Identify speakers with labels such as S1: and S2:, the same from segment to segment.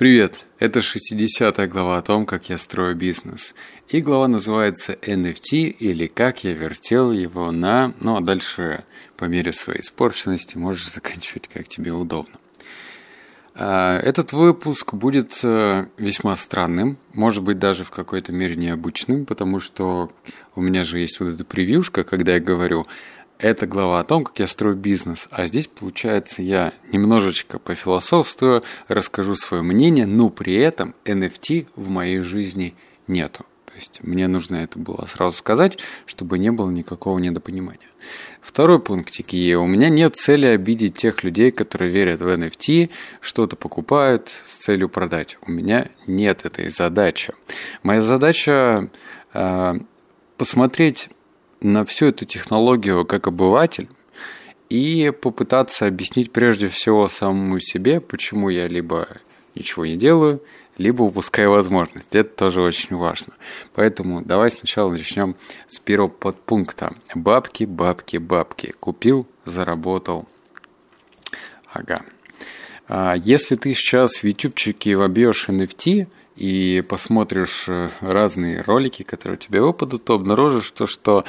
S1: Привет! Это 60-я глава о том, как я строю бизнес. И глава называется NFT или как я вертел его на... Ну, а дальше по мере своей испорченности можешь заканчивать как тебе удобно. А, этот выпуск будет э, весьма странным, может быть даже в какой-то мере необычным, потому что у меня же есть вот эта превьюшка, когда я говорю это глава о том, как я строю бизнес. А здесь, получается, я немножечко пофилософствую, расскажу свое мнение, но при этом NFT в моей жизни нету. То есть мне нужно это было сразу сказать, чтобы не было никакого недопонимания. Второй пунктик. И у меня нет цели обидеть тех людей, которые верят в NFT, что-то покупают с целью продать. У меня нет этой задачи. Моя задача э, посмотреть на всю эту технологию как обыватель и попытаться объяснить прежде всего самому себе, почему я либо ничего не делаю, либо упускаю возможность. Это тоже очень важно. Поэтому давай сначала начнем с первого подпункта. Бабки, бабки, бабки. Купил, заработал. Ага. А если ты сейчас в ютубчике вобьешь NFT – и посмотришь э, разные ролики, которые тебе выпадут, то обнаружишь то, что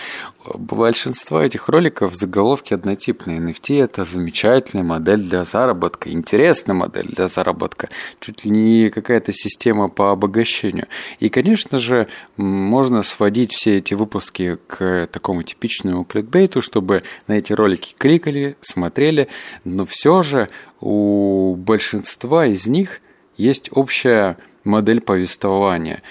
S1: большинство этих роликов в заголовке однотипные. NFT – это замечательная модель для заработка, интересная модель для заработка, чуть ли не какая-то система по обогащению. И, конечно же, можно сводить все эти выпуски к такому типичному кликбейту, чтобы на эти ролики кликали, смотрели, но все же у большинства из них есть общая модель повествования.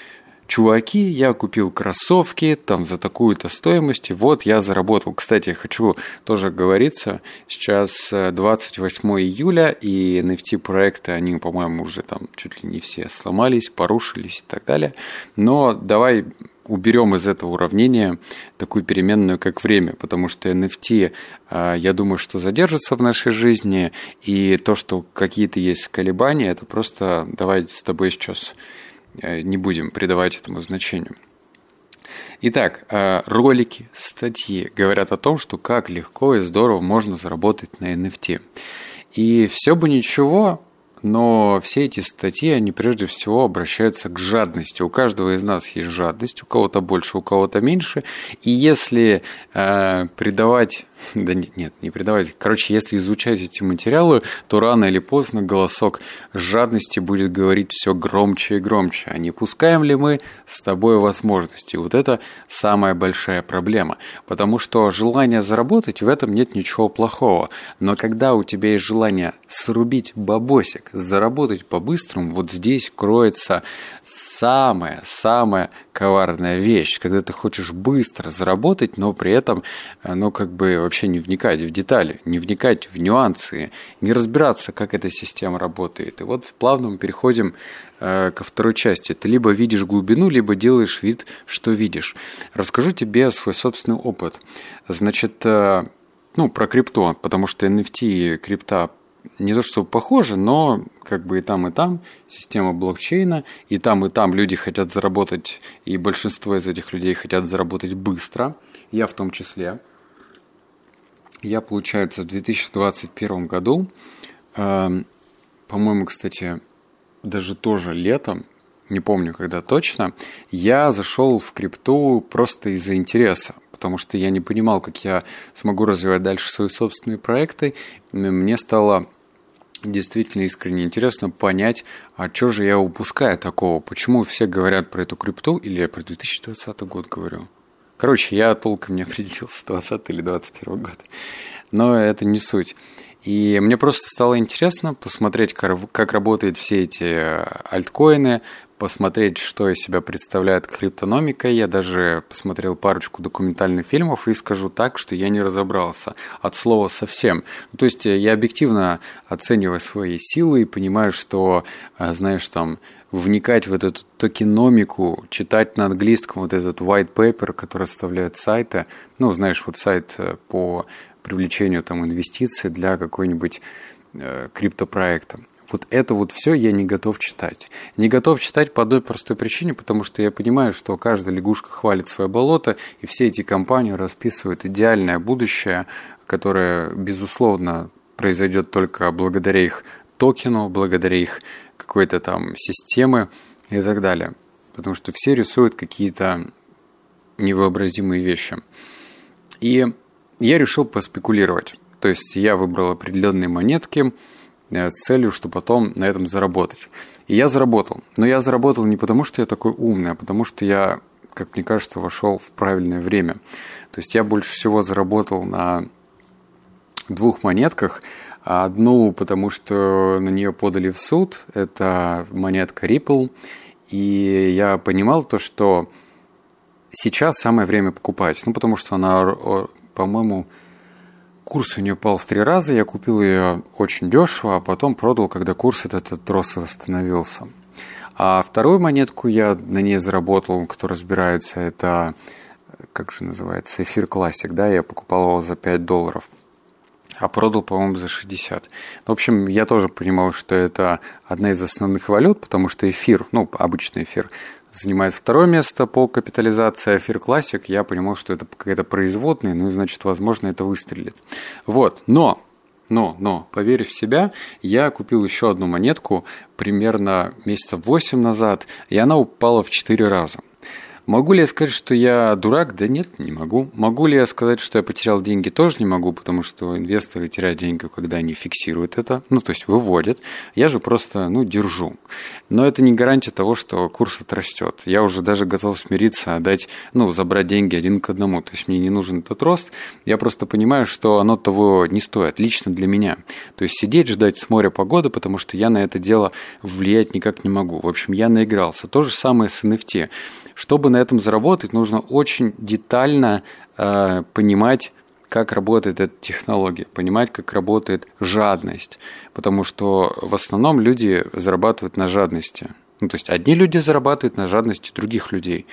S1: Чуваки, я купил кроссовки там за такую-то стоимость, и вот я заработал. Кстати, хочу тоже говориться, сейчас 28 э, июля, и NFT-проекты, они, по-моему, уже там чуть ли не все сломались, порушились и так далее. Но давай уберем из этого уравнения такую переменную, как время, потому что NFT, э, я думаю, что задержится в нашей жизни, и то, что какие-то есть колебания, это просто давай с тобой сейчас э, не будем придавать этому значению. Итак, э, ролики, статьи говорят о том, что как легко и здорово можно заработать на NFT. И все бы ничего, но все эти статьи, они прежде всего обращаются к жадности. У каждого из нас есть жадность, у кого-то больше, у кого-то меньше. И если э, придавать Да нет, нет, не предавайте. Короче, если изучать эти материалы, то рано или поздно голосок жадности будет говорить все громче и громче. А не пускаем ли мы с тобой возможности? Вот это самая большая проблема. Потому что желание заработать, в этом нет ничего плохого. Но когда у тебя есть желание срубить бабосик, заработать по-быстрому, вот здесь кроется самая-самая коварная вещь, когда ты хочешь быстро заработать, но при этом, э, ну, как бы вообще не вникать в детали, не вникать в нюансы, не разбираться, как эта система работает. И вот плавно мы переходим э, ко второй части. Ты либо видишь глубину, либо делаешь вид, что видишь. Расскажу тебе свой собственный опыт. Значит, э, ну, про крипту, потому что NFT и крипта не то чтобы похоже, но как бы и там, и там система блокчейна, и там, и там люди хотят заработать, и большинство из этих людей хотят заработать быстро, я в том числе. Я, получается, в 2021 году, э, по-моему, кстати, даже тоже летом, не помню когда точно, я зашел в крипту просто из-за интереса потому что я не понимал, как я смогу развивать дальше свои собственные проекты. Мне стало действительно искренне интересно понять, а что же я упускаю такого, почему все говорят про эту крипту, или я про 2020 год говорю. Короче, я толком не определился, 20 или 21 год. Но это не суть. И мне просто стало интересно посмотреть, как работают все эти альткоины, посмотреть, что из себя представляет криптономика. Я даже посмотрел парочку документальных фильмов и скажу так, что я не разобрался от слова совсем. Ну, то есть я объективно оцениваю свои силы и понимаю, что, а, знаешь, там вникать в эту токеномику, читать на английском вот этот white paper, который составляет сайты, ну, знаешь, вот сайт э, по привлечению там инвестиций для какой-нибудь э, криптопроекта. Вот это вот все я не готов читать. Не готов читать по одной простой причине, потому что я понимаю, что каждая лягушка хвалит свое болото, и все эти компании расписывают идеальное будущее, которое, безусловно, произойдет только благодаря их токену, благодаря их какой-то там системы и так далее. Потому что все рисуют какие-то невообразимые вещи. И я решил поспекулировать. То есть я выбрал определенные монетки с целью, что потом на этом заработать. И я заработал. Но я заработал не потому, что я такой умный, а потому что я, как мне кажется, вошел в правильное время. То есть я больше всего заработал на двух монетках. Одну, потому что на нее подали в суд. Это монетка Ripple. И я понимал то, что сейчас самое время покупать. Ну, потому что она, по-моему, курс у нее упал в три раза. Я купил ее очень дешево, а потом продал, когда курс этот, этот рост восстановился. А вторую монетку я на ней заработал, кто разбирается, это, как же называется, эфир классик, да, я покупал его за 5 долларов а продал, по-моему, за 60. В общем, я тоже понимал, что это одна из основных валют, потому что эфир, ну, обычный эфир, занимает второе место по капитализации Эфир Classic. Я понимал, что это какая-то производная, ну и значит, возможно, это выстрелит. Вот, но но, но, поверив в себя, я купил еще одну монетку примерно месяца 8 назад, и она упала в 4 раза. Могу ли я сказать, что я дурак? Да нет, не могу. Могу ли я сказать, что я потерял деньги? Тоже не могу, потому что инвесторы теряют деньги, когда они фиксируют это, ну, то есть выводят. Я же просто, ну, держу. Но это не гарантия того, что курс отрастет. Я уже даже готов смириться, отдать, ну, забрать деньги один к одному. То есть мне не нужен этот рост. Я просто понимаю, что оно того не стоит, лично для меня. То есть сидеть, ждать с моря погоды, потому что я на это дело влиять никак не могу. В общем, я наигрался. То же самое с NFT. Чтобы на этом заработать, нужно очень детально э, понимать, как работает эта технология, понимать, как работает жадность. Потому что в основном люди зарабатывают на жадности. Ну, то есть одни люди зарабатывают на жадности других людей.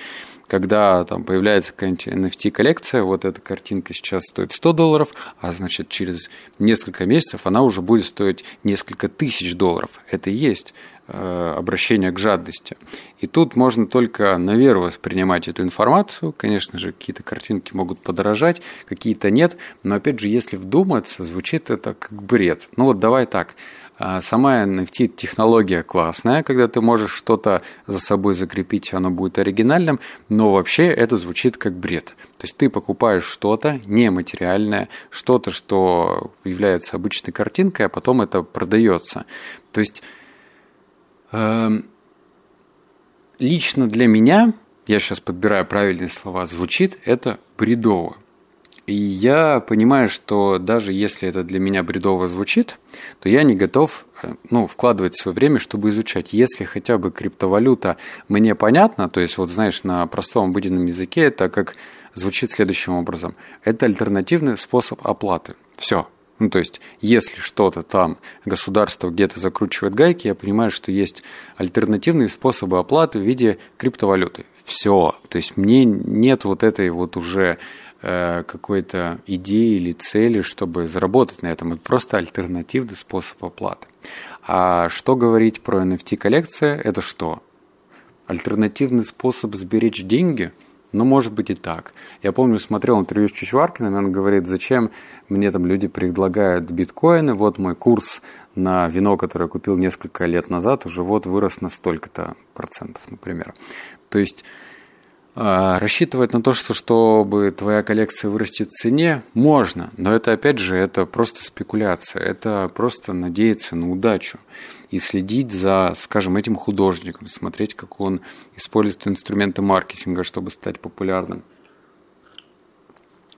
S1: Когда там появляется какая-нибудь NFT-коллекция, вот эта картинка сейчас стоит 100 долларов, а значит через несколько месяцев она уже будет стоить несколько тысяч долларов. Это и есть Э, обращение к жадности. И тут можно только на веру воспринимать эту информацию. Конечно же, какие-то картинки могут подорожать, какие-то нет. Но опять же, если вдуматься, звучит это как бред. Ну вот давай так. А сама NFT-технология классная, когда ты можешь что-то за собой закрепить, оно будет оригинальным, но вообще это звучит как бред. То есть ты покупаешь что-то нематериальное, что-то, что является обычной картинкой, а потом это продается. То есть лично для меня, я сейчас подбираю правильные слова, звучит это бредово. И я понимаю, что даже если это для меня бредово звучит, то я не готов э, ну, вкладывать свое время, чтобы изучать. Если хотя бы криптовалюта мне понятна, то есть вот знаешь, на простом обыденном языке это как звучит следующим образом. Это альтернативный способ оплаты. Все, ну, то есть, если что-то там государство где-то закручивает гайки, я понимаю, что есть альтернативные способы оплаты в виде криптовалюты. Все. То есть, мне нет вот этой вот уже э, какой-то идеи или цели, чтобы заработать на этом. Это просто альтернативный способ оплаты. А что говорить про NFT-коллекция? Это что? Альтернативный способ сберечь деньги – ну, может быть и так. Я помню, смотрел интервью с Чичваркиным, он говорит, зачем мне там люди предлагают биткоины, вот мой курс на вино, которое я купил несколько лет назад, уже вот вырос на столько-то процентов, например. То есть рассчитывать на то, что чтобы твоя коллекция вырастет в цене, можно, но это опять же это просто спекуляция, это просто надеяться на удачу и следить за, скажем, этим художником, смотреть, как он использует инструменты маркетинга, чтобы стать популярным.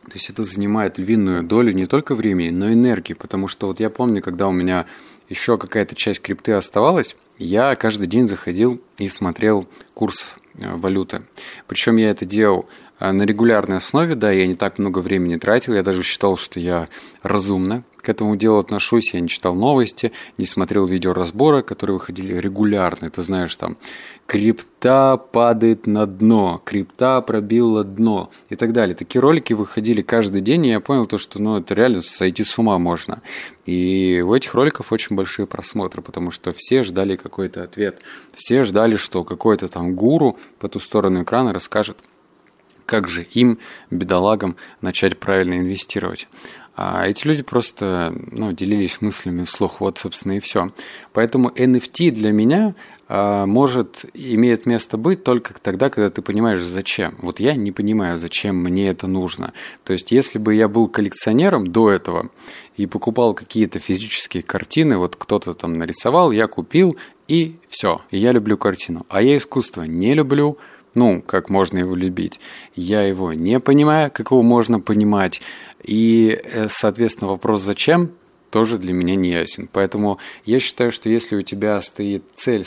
S1: То есть это занимает львиную долю не только времени, но и энергии, потому что вот я помню, когда у меня еще какая-то часть крипты оставалась, я каждый день заходил и смотрел курс валюты. Причем я это делал э, на регулярной основе, да, я не так много времени тратил, я даже считал, что я разумно к этому делу отношусь, я не читал новости, не смотрел видеоразборы, которые выходили регулярно. Ты знаешь, там, крипта падает на дно, крипта пробила дно и так далее. Такие ролики выходили каждый день, и я понял то, что ну, это реально сойти с ума можно. И у этих роликов очень большие просмотры, потому что все ждали какой-то ответ. Все ждали, что какой-то там гуру по ту сторону экрана расскажет, как же им, бедолагам, начать правильно инвестировать. А эти люди просто ну, делились мыслями вслух. Вот, собственно, и все. Поэтому NFT для меня а, может, имеет место быть только тогда, когда ты понимаешь, зачем. Вот я не понимаю, зачем мне это нужно. То есть, если бы я был коллекционером до этого и покупал какие-то физические картины, вот кто-то там нарисовал, я купил, и все, я люблю картину. А я искусство не люблю, ну, как можно его любить. Я его не понимаю, как его можно понимать. И, э, соответственно, вопрос «зачем?» тоже для меня не ясен. Поэтому я считаю, что если у тебя стоит цель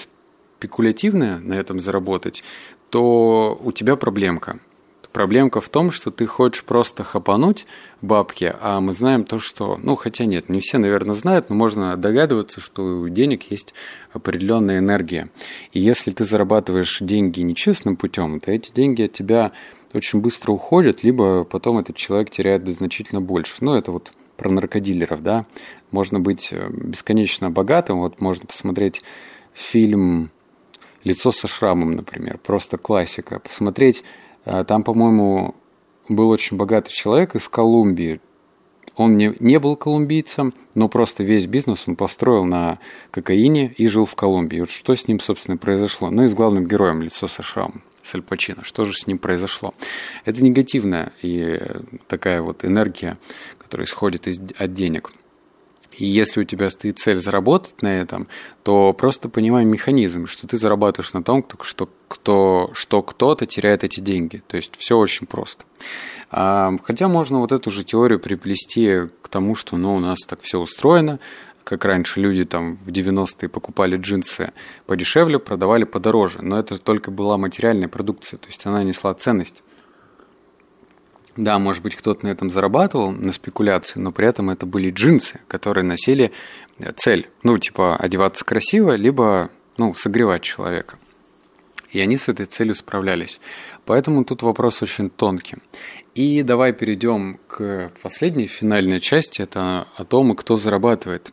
S1: спекулятивное на этом заработать, то у тебя проблемка. Проблемка в том, что ты хочешь просто хапануть бабки, а мы знаем то, что, ну, хотя нет, не все, наверное, знают, но можно догадываться, что у денег есть определенная энергия. И если ты зарабатываешь деньги нечестным путем, то эти деньги от тебя очень быстро уходят, либо потом этот человек теряет значительно больше. Ну, это вот про наркодилеров, да. Можно быть э, бесконечно богатым, вот можно посмотреть фильм Лицо со шрамом, например, просто классика. Посмотреть, там, по-моему, был очень богатый человек из Колумбии. Он не, не был колумбийцем, но просто весь бизнес он построил на кокаине и жил в Колумбии. Вот что с ним, собственно, произошло? Ну и с главным героем «Лицо шрамом». С Аль Пачино. Что же с ним произошло? Это негативная и такая вот энергия, которая исходит из, от денег – и если у тебя стоит цель заработать на этом, то просто понимай механизм, что ты зарабатываешь на том, что, кто, что кто-то теряет эти деньги. То есть все очень просто. А, хотя можно вот эту же теорию приплести к тому, что ну, у нас так все устроено, как раньше люди там в 90-е покупали джинсы подешевле, продавали подороже. Но это только была материальная продукция, то есть она несла ценность. Да, может быть, кто-то на этом зарабатывал, на спекуляции, но при этом это были джинсы, которые носили э, цель, ну, типа, одеваться красиво, либо, ну, согревать человека. И они с этой целью справлялись. Поэтому тут вопрос очень тонкий. И давай перейдем к последней финальной части, это о том, кто зарабатывает.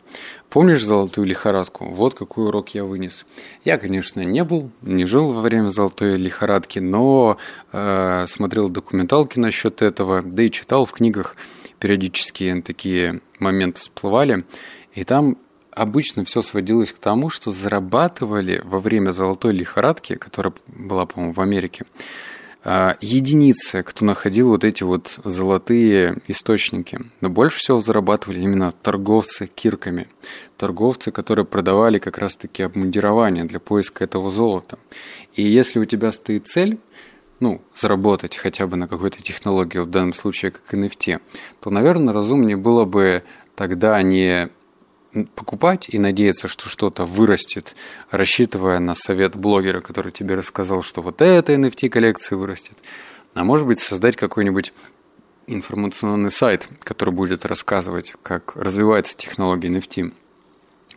S1: Помнишь золотую лихорадку? Вот какой урок я вынес. Я, конечно, не был, не жил во время золотой лихорадки, но э, смотрел документалки насчет этого, да и читал в книгах периодически такие моменты всплывали. И там обычно все сводилось к тому, что зарабатывали во время золотой лихорадки, которая была, по-моему, в Америке, единицы, кто находил вот эти вот золотые источники. Но больше всего зарабатывали именно торговцы кирками. Торговцы, которые продавали как раз-таки обмундирование для поиска этого золота. И если у тебя стоит цель, ну, заработать хотя бы на какой-то технологии, в данном случае как NFT, то, наверное, разумнее было бы тогда не покупать и надеяться, что что-то вырастет, рассчитывая на совет блогера, который тебе рассказал, что вот эта NFT коллекция вырастет. А может быть создать какой-нибудь информационный сайт, который будет рассказывать, как развивается технология NFT.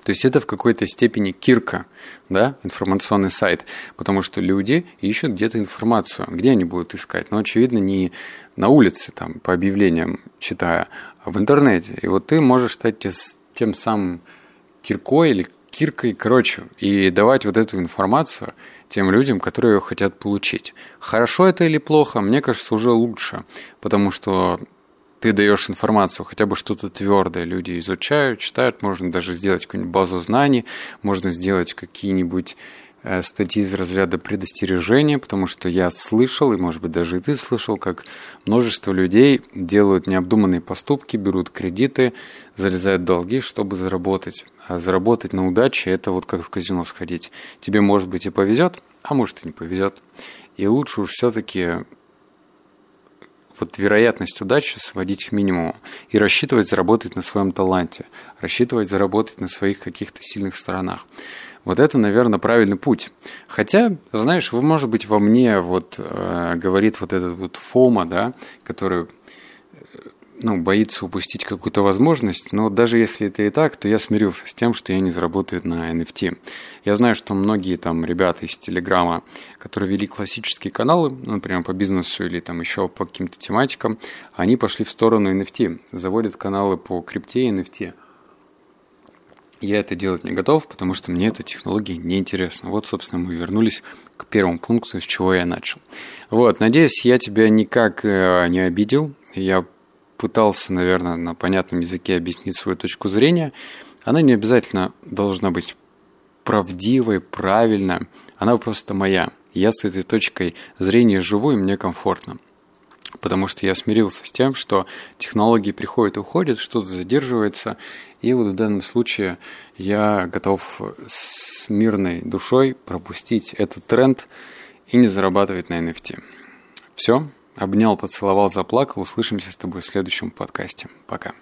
S1: То есть это в какой-то степени кирка, да, информационный сайт, потому что люди ищут где-то информацию. Где они будут искать? Ну, очевидно, не на улице, там, по объявлениям читая, а в интернете. И вот ты можешь стать тем самым киркой или киркой, короче, и давать вот эту информацию тем людям, которые ее хотят получить. Хорошо это или плохо, мне кажется, уже лучше, потому что ты даешь информацию, хотя бы что-то твердое, люди изучают, читают, можно даже сделать какую-нибудь базу знаний, можно сделать какие-нибудь статьи из разряда предостережения, потому что я слышал, и, может быть, даже и ты слышал, как множество людей делают необдуманные поступки, берут кредиты, залезают в долги, чтобы заработать. А заработать на удаче – это вот как в казино сходить. Тебе, может быть, и повезет, а может, и не повезет. И лучше уж все-таки вот вероятность удачи сводить к минимуму и рассчитывать заработать на своем таланте, рассчитывать заработать на своих каких-то сильных сторонах. Вот это, наверное, правильный путь. Хотя, знаешь, вы, может быть, во мне вот э, говорит вот этот вот Фома, да, который ну, боится упустить какую-то возможность, но даже если это и так, то я смирился с тем, что я не заработаю на NFT. Я знаю, что многие там ребята из Телеграма, которые вели классические каналы, например, по бизнесу или там еще по каким-то тематикам, они пошли в сторону NFT, заводят каналы по крипте и NFT – я это делать не готов, потому что мне эта технология не интересна. Вот, собственно, мы вернулись к первому пункту, с чего я начал. Вот, надеюсь, я тебя никак э, не обидел. Я попытался, наверное, на понятном языке объяснить свою точку зрения. Она не обязательно должна быть правдивой, правильной. Она просто моя. Я с этой точкой зрения живу, и мне комфортно. Потому что я смирился с тем, что технологии приходят и уходят, что-то задерживается. И вот в данном случае я готов с мирной душой пропустить этот тренд и не зарабатывать на NFT. Все. Обнял, поцеловал, заплакал. Услышимся с тобой в следующем подкасте. Пока.